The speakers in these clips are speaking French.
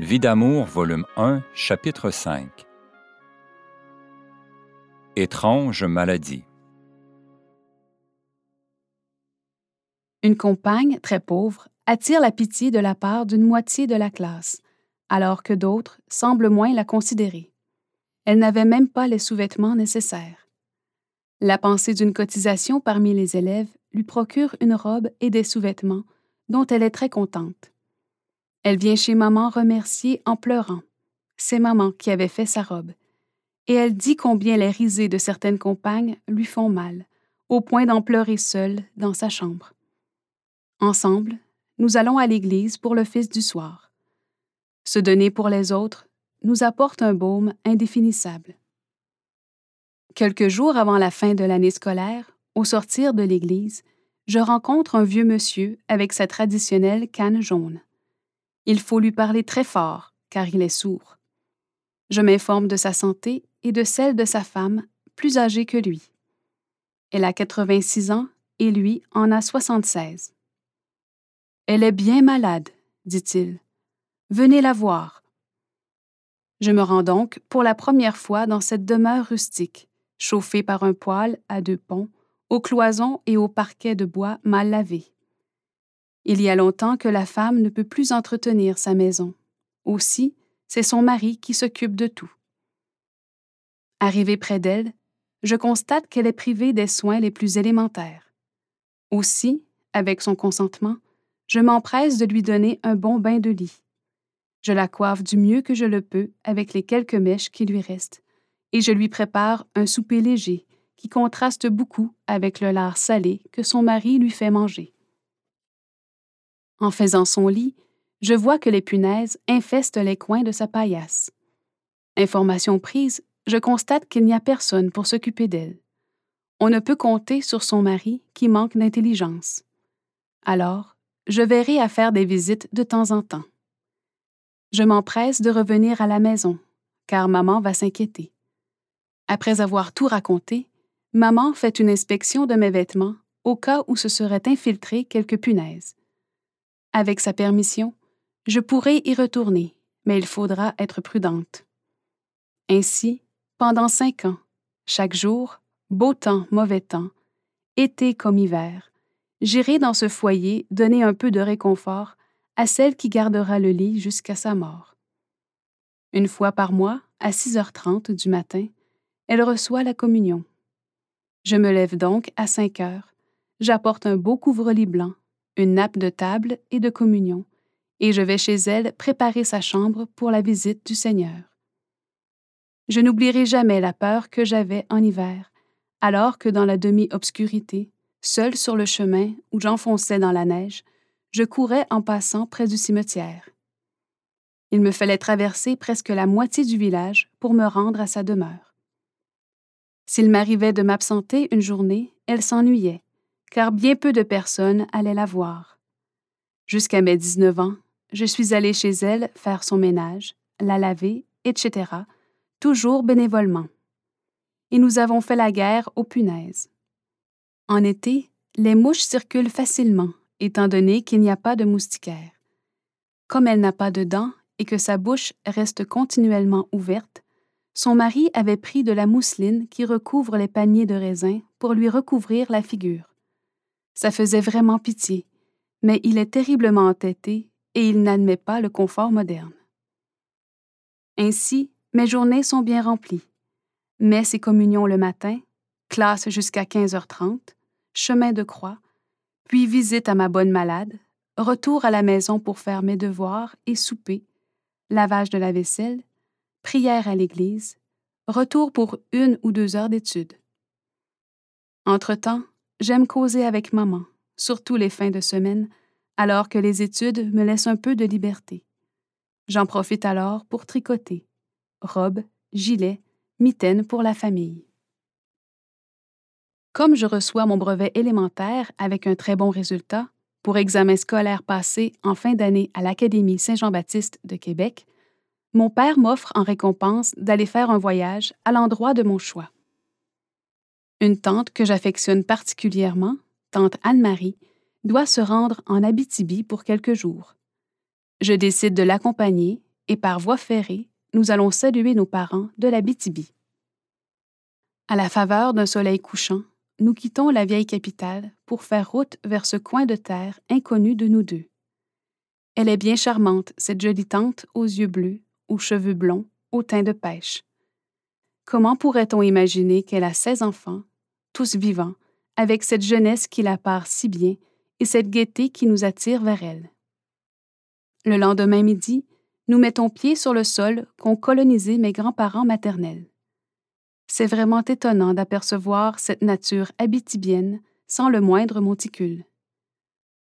Vie d'amour, volume 1, chapitre 5 Étrange maladie Une compagne, très pauvre, attire la pitié de la part d'une moitié de la classe, alors que d'autres semblent moins la considérer. Elle n'avait même pas les sous-vêtements nécessaires. La pensée d'une cotisation parmi les élèves lui procure une robe et des sous-vêtements dont elle est très contente. Elle vient chez maman remercier en pleurant. C'est maman qui avait fait sa robe. Et elle dit combien les risées de certaines compagnes lui font mal, au point d'en pleurer seule dans sa chambre. Ensemble, nous allons à l'église pour le fils du soir. Se donner pour les autres nous apporte un baume indéfinissable. Quelques jours avant la fin de l'année scolaire, au sortir de l'église, je rencontre un vieux monsieur avec sa traditionnelle canne jaune. Il faut lui parler très fort, car il est sourd. Je m'informe de sa santé et de celle de sa femme, plus âgée que lui. Elle a 86 ans et lui en a 76. Elle est bien malade, dit-il. Venez la voir. Je me rends donc pour la première fois dans cette demeure rustique, chauffée par un poêle à deux ponts, aux cloisons et au parquet de bois mal lavé. Il y a longtemps que la femme ne peut plus entretenir sa maison. Aussi, c'est son mari qui s'occupe de tout. Arrivé près d'elle, je constate qu'elle est privée des soins les plus élémentaires. Aussi, avec son consentement, je m'empresse de lui donner un bon bain de lit. Je la coiffe du mieux que je le peux avec les quelques mèches qui lui restent, et je lui prépare un souper léger qui contraste beaucoup avec le lard salé que son mari lui fait manger. En faisant son lit, je vois que les punaises infestent les coins de sa paillasse. Information prise, je constate qu'il n'y a personne pour s'occuper d'elle. On ne peut compter sur son mari qui manque d'intelligence. Alors, je verrai à faire des visites de temps en temps. Je m'empresse de revenir à la maison, car maman va s'inquiéter. Après avoir tout raconté, maman fait une inspection de mes vêtements au cas où se seraient infiltrées quelques punaises. Avec sa permission, je pourrai y retourner, mais il faudra être prudente. Ainsi, pendant cinq ans, chaque jour, beau temps, mauvais temps, été comme hiver, j'irai dans ce foyer donner un peu de réconfort à celle qui gardera le lit jusqu'à sa mort. Une fois par mois, à 6h30 du matin, elle reçoit la communion. Je me lève donc à 5 heures, j'apporte un beau couvre-lit blanc, une nappe de table et de communion, et je vais chez elle préparer sa chambre pour la visite du Seigneur. Je n'oublierai jamais la peur que j'avais en hiver, alors que dans la demi-obscurité, Seul sur le chemin où j'enfonçais dans la neige, je courais en passant près du cimetière. Il me fallait traverser presque la moitié du village pour me rendre à sa demeure. S'il m'arrivait de m'absenter une journée, elle s'ennuyait, car bien peu de personnes allaient la voir. Jusqu'à mes 19 ans, je suis allée chez elle faire son ménage, la laver, etc., toujours bénévolement. Et nous avons fait la guerre aux punaises. En été, les mouches circulent facilement, étant donné qu'il n'y a pas de moustiquaire. Comme elle n'a pas de dents et que sa bouche reste continuellement ouverte, son mari avait pris de la mousseline qui recouvre les paniers de raisin pour lui recouvrir la figure. Ça faisait vraiment pitié, mais il est terriblement entêté et il n'admet pas le confort moderne. Ainsi, mes journées sont bien remplies. Messe et communion le matin, classe jusqu'à 15h30, chemin de croix, puis visite à ma bonne malade, retour à la maison pour faire mes devoirs et souper, lavage de la vaisselle, prière à l'église, retour pour une ou deux heures d'études. Entre-temps, j'aime causer avec maman, surtout les fins de semaine, alors que les études me laissent un peu de liberté. J'en profite alors pour tricoter, robes, gilets, mitaines pour la famille. Comme je reçois mon brevet élémentaire avec un très bon résultat pour examen scolaire passé en fin d'année à l'Académie Saint-Jean-Baptiste de Québec, mon père m'offre en récompense d'aller faire un voyage à l'endroit de mon choix. Une tante que j'affectionne particulièrement, tante Anne-Marie, doit se rendre en Abitibi pour quelques jours. Je décide de l'accompagner et par voie ferrée, nous allons saluer nos parents de la BTB. À la faveur d'un soleil couchant, nous quittons la vieille capitale pour faire route vers ce coin de terre inconnu de nous deux. Elle est bien charmante, cette jolie tante aux yeux bleus, aux cheveux blonds, au teint de pêche. Comment pourrait-on imaginer qu'elle a seize enfants, tous vivants, avec cette jeunesse qui la part si bien et cette gaieté qui nous attire vers elle? Le lendemain midi, nous mettons pied sur le sol qu'ont colonisé mes grands-parents maternels. C'est vraiment étonnant d'apercevoir cette nature abitibienne sans le moindre monticule.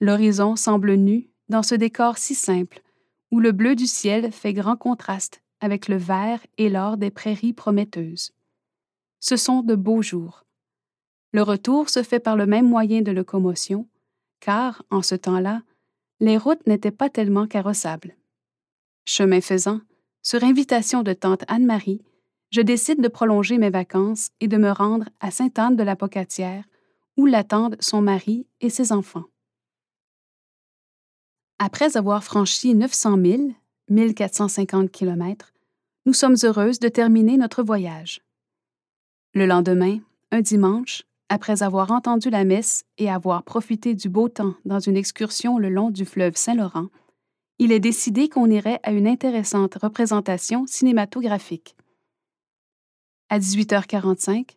L'horizon semble nu dans ce décor si simple, où le bleu du ciel fait grand contraste avec le vert et l'or des prairies prometteuses. Ce sont de beaux jours. Le retour se fait par le même moyen de locomotion, car, en ce temps-là, les routes n'étaient pas tellement carrossables. Chemin faisant, sur invitation de tante Anne-Marie, je décide de prolonger mes vacances et de me rendre à Sainte-Anne de la Pocatière, où l'attendent son mari et ses enfants. Après avoir franchi 900 000, 1450 km, nous sommes heureuses de terminer notre voyage. Le lendemain, un dimanche, après avoir entendu la messe et avoir profité du beau temps dans une excursion le long du fleuve Saint-Laurent, il est décidé qu'on irait à une intéressante représentation cinématographique. À 18h45,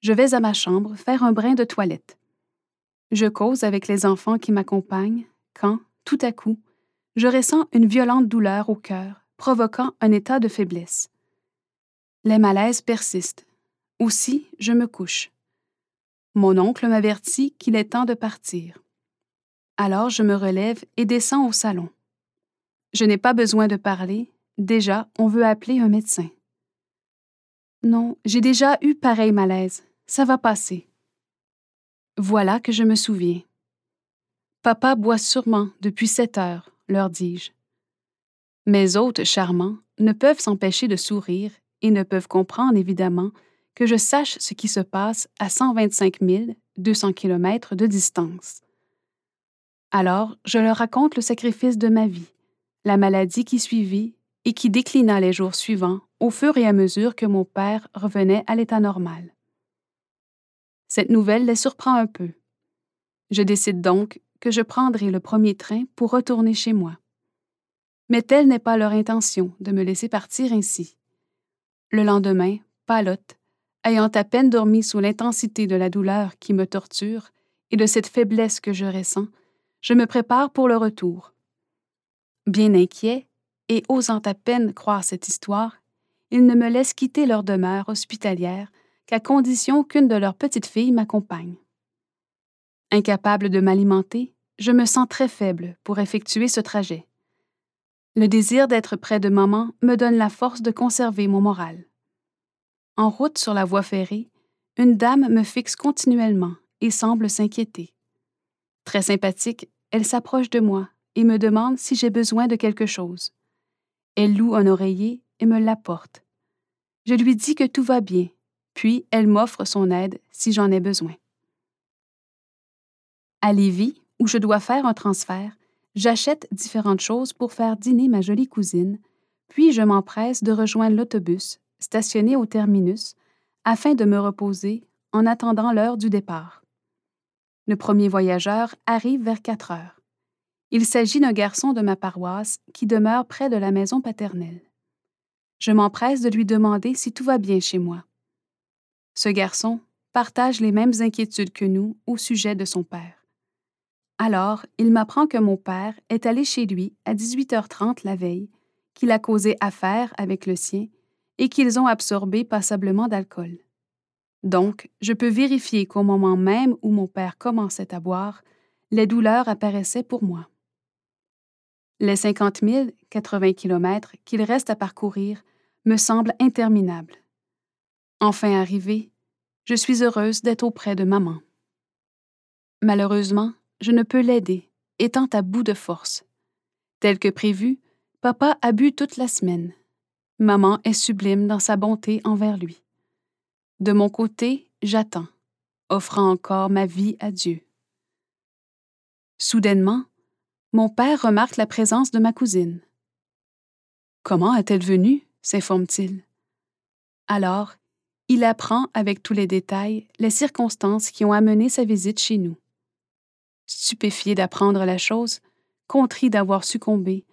je vais à ma chambre faire un brin de toilette. Je cause avec les enfants qui m'accompagnent quand, tout à coup, je ressens une violente douleur au cœur, provoquant un état de faiblesse. Les malaises persistent. Aussi, je me couche. Mon oncle m'avertit qu'il est temps de partir. Alors je me relève et descends au salon. Je n'ai pas besoin de parler, déjà on veut appeler un médecin. Non, j'ai déjà eu pareil malaise, ça va passer. Voilà que je me souviens. Papa boit sûrement depuis sept heures, leur dis-je. Mes hôtes charmants ne peuvent s'empêcher de sourire et ne peuvent comprendre évidemment que je sache ce qui se passe à 125 200 km de distance. Alors, je leur raconte le sacrifice de ma vie, la maladie qui suivit et qui déclina les jours suivants au fur et à mesure que mon père revenait à l'état normal. Cette nouvelle les surprend un peu. Je décide donc que je prendrai le premier train pour retourner chez moi. Mais telle n'est pas leur intention de me laisser partir ainsi. Le lendemain, palote, ayant à peine dormi sous l'intensité de la douleur qui me torture et de cette faiblesse que je ressens, je me prépare pour le retour. Bien inquiet, et osant à peine croire cette histoire, ils ne me laissent quitter leur demeure hospitalière qu'à condition qu'une de leurs petites filles m'accompagne. Incapable de m'alimenter, je me sens très faible pour effectuer ce trajet. Le désir d'être près de maman me donne la force de conserver mon moral. En route sur la voie ferrée, une dame me fixe continuellement et semble s'inquiéter. Très sympathique, elle s'approche de moi et me demande si j'ai besoin de quelque chose. Elle loue un oreiller et me l'apporte. Je lui dis que tout va bien, puis elle m'offre son aide si j'en ai besoin. À Lévis, où je dois faire un transfert, j'achète différentes choses pour faire dîner ma jolie cousine, puis je m'empresse de rejoindre l'autobus, stationné au terminus, afin de me reposer en attendant l'heure du départ. Le premier voyageur arrive vers quatre heures. Il s'agit d'un garçon de ma paroisse qui demeure près de la maison paternelle. Je m'empresse de lui demander si tout va bien chez moi. Ce garçon partage les mêmes inquiétudes que nous au sujet de son père. Alors, il m'apprend que mon père est allé chez lui à 18h30 la veille, qu'il a causé affaire avec le sien et qu'ils ont absorbé passablement d'alcool. Donc, je peux vérifier qu'au moment même où mon père commençait à boire, les douleurs apparaissaient pour moi. Les 50 000, 80 km qu'il reste à parcourir me semblent interminables. Enfin arrivé, je suis heureuse d'être auprès de maman. Malheureusement, je ne peux l'aider, étant à bout de force. Tel que prévu, papa a bu toute la semaine. Maman est sublime dans sa bonté envers lui. De mon côté, j'attends, offrant encore ma vie à Dieu. Soudainement, mon père remarque la présence de ma cousine. Comment est-elle venue? s'informe-t-il. Alors, il apprend avec tous les détails les circonstances qui ont amené sa visite chez nous. Stupéfié d'apprendre la chose, contrit d'avoir succombé,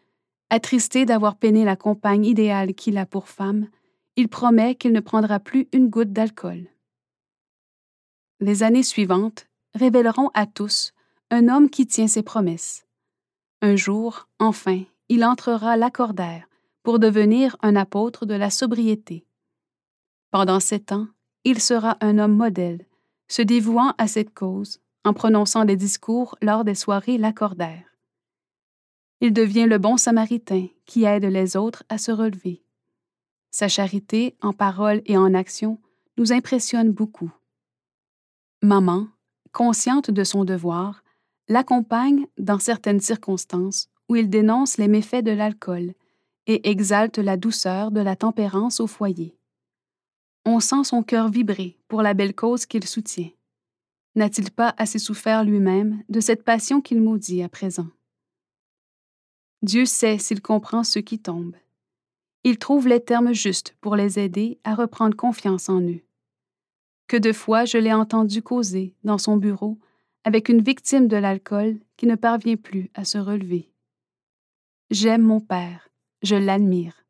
attristé d'avoir peiné la compagne idéale qu'il a pour femme, il promet qu'il ne prendra plus une goutte d'alcool. Les années suivantes révéleront à tous un homme qui tient ses promesses. Un jour, enfin, il entrera l'accordaire pour devenir un apôtre de la sobriété. Pendant sept ans, il sera un homme modèle, se dévouant à cette cause en prononçant des discours lors des soirées l'accordaire. Il devient le bon samaritain qui aide les autres à se relever. Sa charité, en parole et en action, nous impressionne beaucoup. Maman, consciente de son devoir, l'accompagne dans certaines circonstances où il dénonce les méfaits de l'alcool et exalte la douceur de la tempérance au foyer. On sent son cœur vibrer pour la belle cause qu'il soutient. N'a-t-il pas assez souffert lui-même de cette passion qu'il maudit à présent? Dieu sait s'il comprend ceux qui tombent. Il trouve les termes justes pour les aider à reprendre confiance en eux. Que de fois je l'ai entendu causer dans son bureau avec une victime de l'alcool qui ne parvient plus à se relever. J'aime mon père, je l'admire.